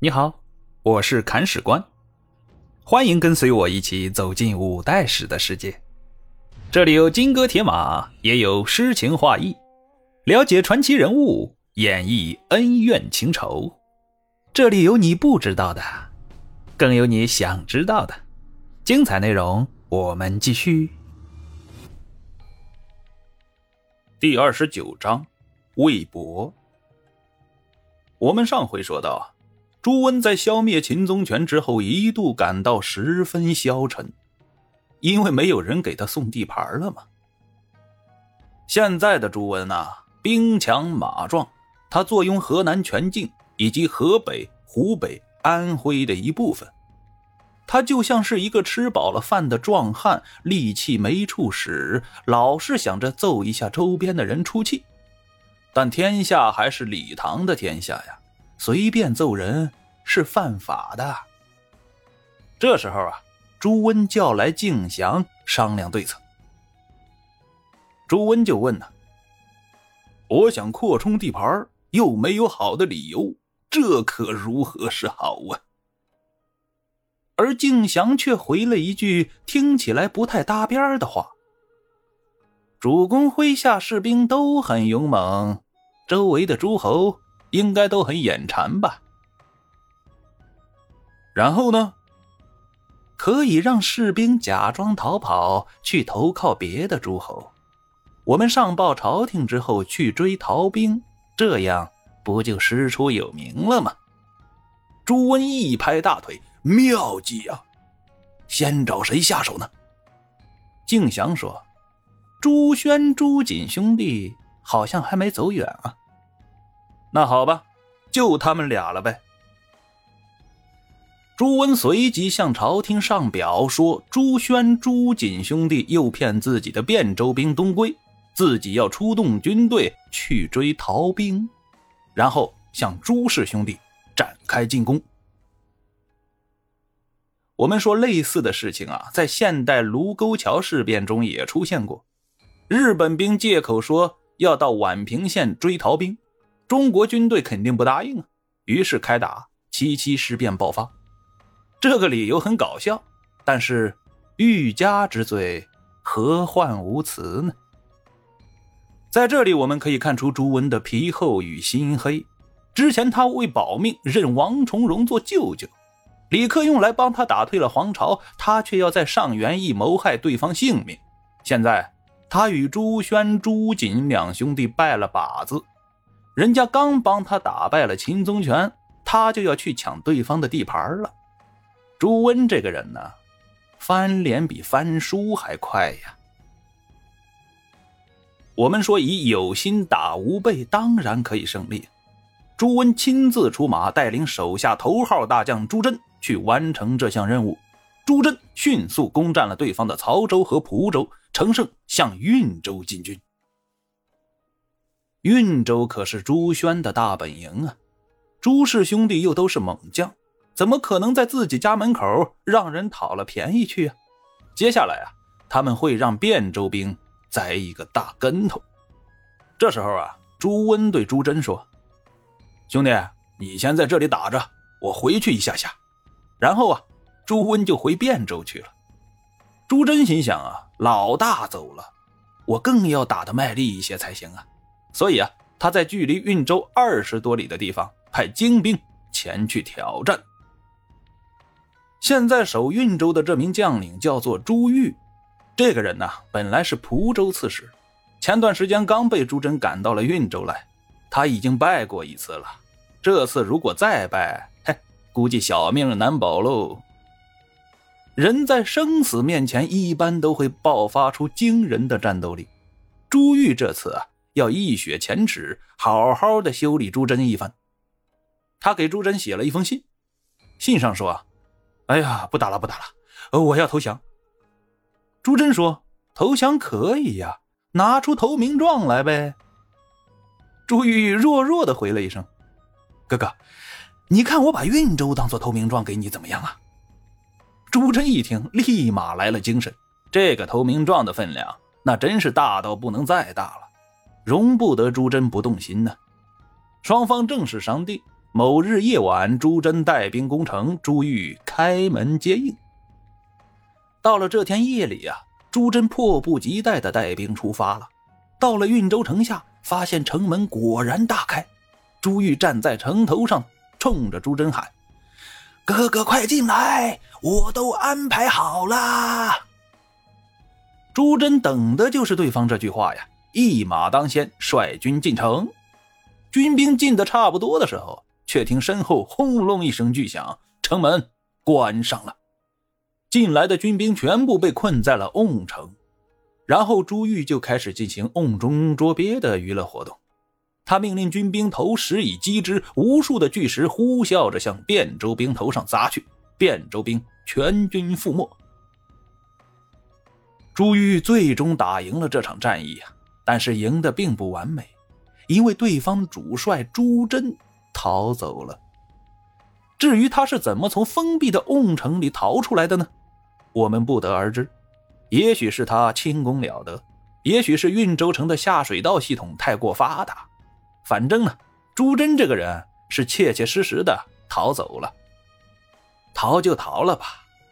你好，我是砍史官，欢迎跟随我一起走进五代史的世界。这里有金戈铁马，也有诗情画意，了解传奇人物，演绎恩怨情仇。这里有你不知道的，更有你想知道的。精彩内容，我们继续。第二十九章，魏博。我们上回说到。朱温在消灭秦宗权之后，一度感到十分消沉，因为没有人给他送地盘了嘛。现在的朱温啊，兵强马壮，他坐拥河南全境以及河北、湖北、安徽的一部分，他就像是一个吃饱了饭的壮汉，力气没处使，老是想着揍一下周边的人出气。但天下还是李唐的天下呀。随便揍人是犯法的。这时候啊，朱温叫来敬祥商量对策。朱温就问呢：“我想扩充地盘，又没有好的理由，这可如何是好啊？”而敬祥却回了一句听起来不太搭边的话：“主公麾下士兵都很勇猛，周围的诸侯。”应该都很眼馋吧？然后呢？可以让士兵假装逃跑，去投靠别的诸侯。我们上报朝廷之后去追逃兵，这样不就师出有名了吗？朱温一拍大腿：“妙计啊！先找谁下手呢？”敬祥说：“朱轩、朱瑾兄弟好像还没走远啊。”那好吧，就他们俩了呗。朱温随即向朝廷上表说：“朱轩、朱瑾兄弟诱骗自己的汴州兵东归，自己要出动军队去追逃兵，然后向朱氏兄弟展开进攻。”我们说类似的事情啊，在现代卢沟桥事变中也出现过。日本兵借口说要到宛平县追逃兵。中国军队肯定不答应啊，于是开打，七七事变爆发。这个理由很搞笑，但是欲加之罪，何患无辞呢？在这里，我们可以看出朱温的皮厚与心黑。之前他为保命认王重荣做舅舅，李克用来帮他打退了黄巢，他却要在上元邑谋害对方性命。现在他与朱轩、朱瑾两兄弟拜了把子。人家刚帮他打败了秦宗权，他就要去抢对方的地盘了。朱温这个人呢，翻脸比翻书还快呀。我们说以有心打吴备，当然可以胜利。朱温亲自出马，带领手下头号大将朱桢去完成这项任务。朱桢迅速攻占了对方的曹州和蒲州，乘胜向运州进军。运州可是朱轩的大本营啊，朱氏兄弟又都是猛将，怎么可能在自己家门口让人讨了便宜去啊？接下来啊，他们会让汴州兵栽一个大跟头。这时候啊，朱温对朱桢说：“兄弟，你先在这里打着，我回去一下下。”然后啊，朱温就回汴州去了。朱桢心想啊，老大走了，我更要打得卖力一些才行啊。所以啊，他在距离运州二十多里的地方派精兵前去挑战。现在守运州的这名将领叫做朱玉，这个人呢，本来是蒲州刺史，前段时间刚被朱桢赶到了运州来。他已经败过一次了，这次如果再败，嘿，估计小命难保喽。人在生死面前，一般都会爆发出惊人的战斗力。朱玉这次啊。要一雪前耻，好好的修理朱桢一番。他给朱桢写了一封信，信上说：“哎呀，不打了，不打了，我要投降。”朱桢说：“投降可以呀，拿出投名状来呗。”朱玉弱弱的回了一声：“哥哥，你看我把运州当做投名状给你怎么样啊？”朱桢一听，立马来了精神。这个投名状的分量，那真是大到不能再大了。容不得朱桢不动心呢。双方正式商定，某日夜晚，朱桢带兵攻城，朱玉开门接应。到了这天夜里啊，朱桢迫不及待的带兵出发了。到了运州城下，发现城门果然大开，朱玉站在城头上，冲着朱桢喊：“哥哥快进来，我都安排好了。”朱桢等的就是对方这句话呀，一马当先，率军进城。军兵进的差不多的时候，却听身后轰隆一声巨响，城门关上了。进来的军兵全部被困在了瓮城，然后朱玉就开始进行瓮中捉鳖的娱乐活动。他命令军兵投石以击之，无数的巨石呼啸着向汴州兵头上砸去，汴州兵全军覆没。朱玉最终打赢了这场战役啊，但是赢得并不完美。因为对方主帅朱桢逃走了。至于他是怎么从封闭的瓮城里逃出来的呢？我们不得而知。也许是他轻功了得，也许是运州城的下水道系统太过发达。反正呢，朱桢这个人是切切实实的逃走了。逃就逃了吧，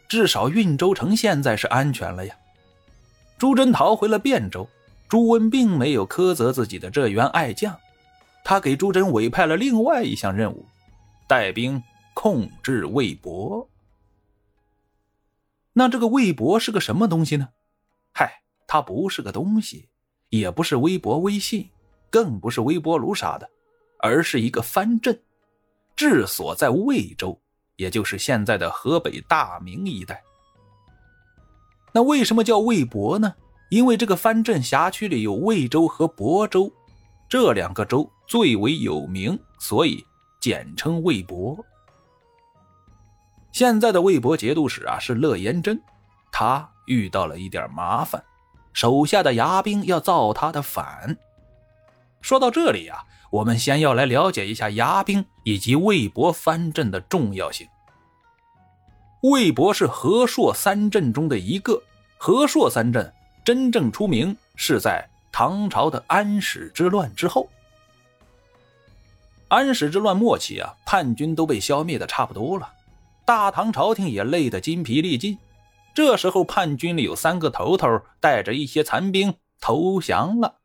至少运州城现在是安全了呀。朱桢逃回了汴州。朱温并没有苛责自己的这员爱将，他给朱桢委派了另外一项任务，带兵控制魏博。那这个魏博是个什么东西呢？嗨，它不是个东西，也不是微博、微信，更不是微波炉啥的，而是一个藩镇，治所在魏州，也就是现在的河北大名一带。那为什么叫魏博呢？因为这个藩镇辖区里有魏州和亳州，这两个州最为有名，所以简称魏亳。现在的魏博节度使啊是乐延真，他遇到了一点麻烦，手下的牙兵要造他的反。说到这里啊，我们先要来了解一下牙兵以及魏博藩镇的重要性。魏博是和硕三镇中的一个，和硕三镇。真正出名是在唐朝的安史之乱之后。安史之乱末期啊，叛军都被消灭的差不多了，大唐朝廷也累得筋疲力尽。这时候，叛军里有三个头头带着一些残兵投降了。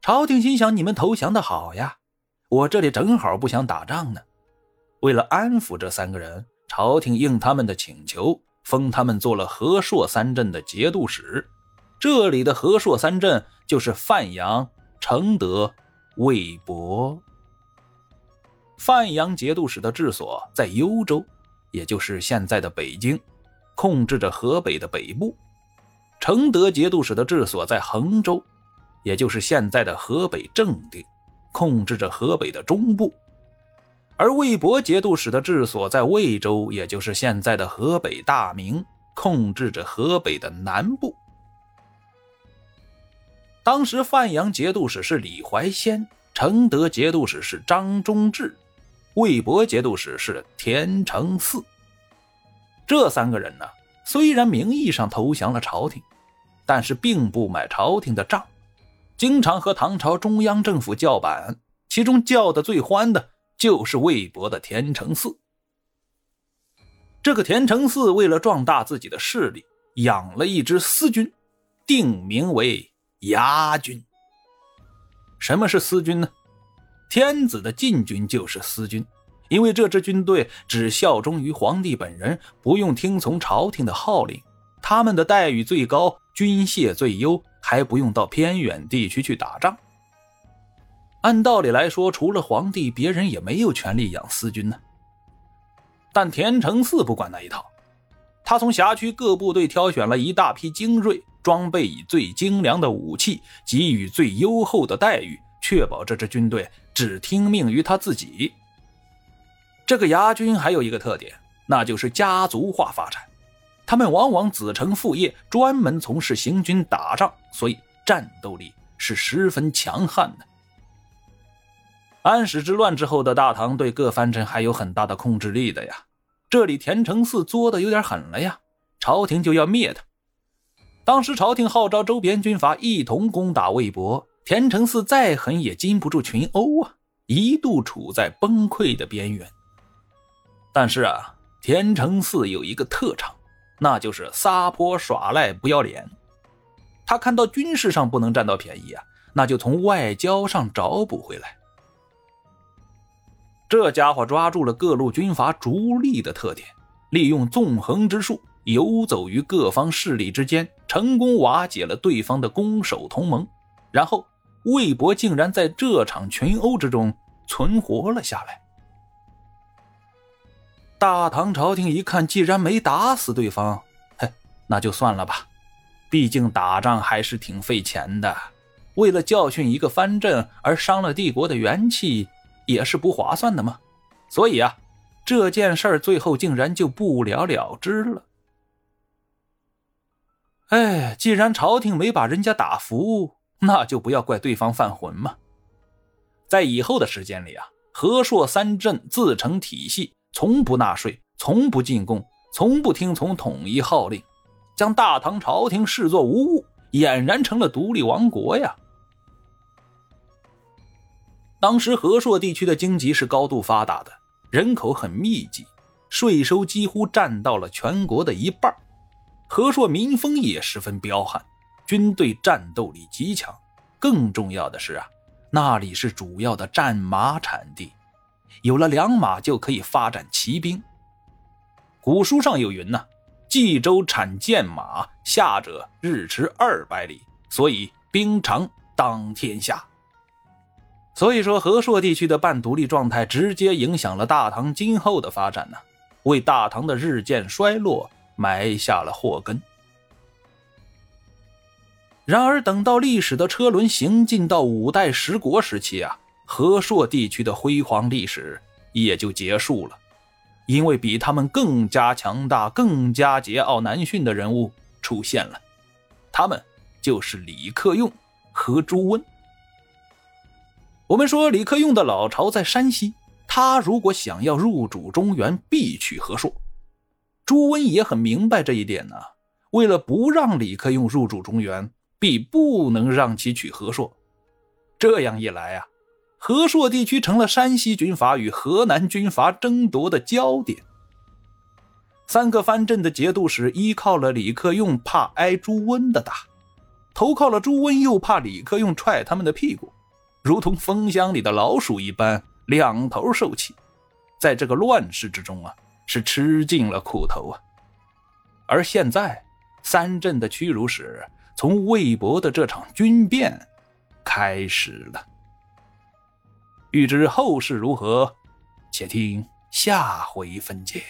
朝廷心想：你们投降的好呀，我这里正好不想打仗呢。为了安抚这三个人，朝廷应他们的请求。封他们做了和硕三镇的节度使，这里的和硕三镇就是范阳、承德、魏博。范阳节度使的治所在幽州，也就是现在的北京，控制着河北的北部；承德节度使的治所在衡州，也就是现在的河北正定，控制着河北的中部。而魏博节度使的治所在魏州，也就是现在的河北大名，控制着河北的南部。当时范阳节度使是李怀仙，承德节度使是张忠志，魏博节度使是田承嗣。这三个人呢，虽然名义上投降了朝廷，但是并不买朝廷的账，经常和唐朝中央政府叫板，其中叫的最欢的。就是魏博的田承嗣。这个田承嗣为了壮大自己的势力，养了一支私军，定名为牙军。什么是私军呢？天子的禁军就是私军，因为这支军队只效忠于皇帝本人，不用听从朝廷的号令，他们的待遇最高，军械最优，还不用到偏远地区去打仗。按道理来说，除了皇帝，别人也没有权利养私军呢。但田承嗣不管那一套，他从辖区各部队挑选了一大批精锐，装备以最精良的武器，给予最优厚的待遇，确保这支军队只听命于他自己。这个牙军还有一个特点，那就是家族化发展，他们往往子承父业，专门从事行军打仗，所以战斗力是十分强悍的。安史之乱之后的大唐对各藩镇还有很大的控制力的呀，这里田承嗣作的有点狠了呀，朝廷就要灭他。当时朝廷号召周边军阀一同攻打魏博，田承嗣再狠也经不住群殴啊，一度处在崩溃的边缘。但是啊，田承嗣有一个特长，那就是撒泼耍赖、不要脸。他看到军事上不能占到便宜啊，那就从外交上找补回来。这家伙抓住了各路军阀逐利的特点，利用纵横之术游走于各方势力之间，成功瓦解了对方的攻守同盟。然后，魏博竟然在这场群殴之中存活了下来。大唐朝廷一看，既然没打死对方，嘿，那就算了吧。毕竟打仗还是挺费钱的，为了教训一个藩镇而伤了帝国的元气。也是不划算的嘛，所以啊，这件事儿最后竟然就不了了之了。哎，既然朝廷没把人家打服，那就不要怪对方犯浑嘛。在以后的时间里啊，和硕三镇自成体系，从不纳税，从不进贡，从不听从统一号令，将大唐朝廷视作无物，俨然成了独立王国呀。当时和硕地区的经济是高度发达的，人口很密集，税收几乎占到了全国的一半。和硕民风也十分彪悍，军队战斗力极强。更重要的是啊，那里是主要的战马产地，有了良马就可以发展骑兵。古书上有云呐：“冀州产剑马，下者日驰二百里，所以兵长当天下。”所以说，和硕地区的半独立状态直接影响了大唐今后的发展呢，为大唐的日渐衰落埋下了祸根。然而，等到历史的车轮行进到五代十国时期啊，和硕地区的辉煌历史也就结束了，因为比他们更加强大、更加桀骜难驯的人物出现了，他们就是李克用和朱温。我们说李克用的老巢在山西，他如果想要入主中原，必取和硕。朱温也很明白这一点呢，为了不让李克用入主中原，必不能让其取和硕。这样一来啊，和硕地区成了山西军阀与河南军阀争夺的焦点。三个藩镇的节度使依靠了李克用，怕挨朱温的打；投靠了朱温，又怕李克用踹他们的屁股。如同蜂箱里的老鼠一般，两头受气，在这个乱世之中啊，是吃尽了苦头啊。而现在，三镇的屈辱史从魏博的这场军变开始了。欲知后事如何，且听下回分解。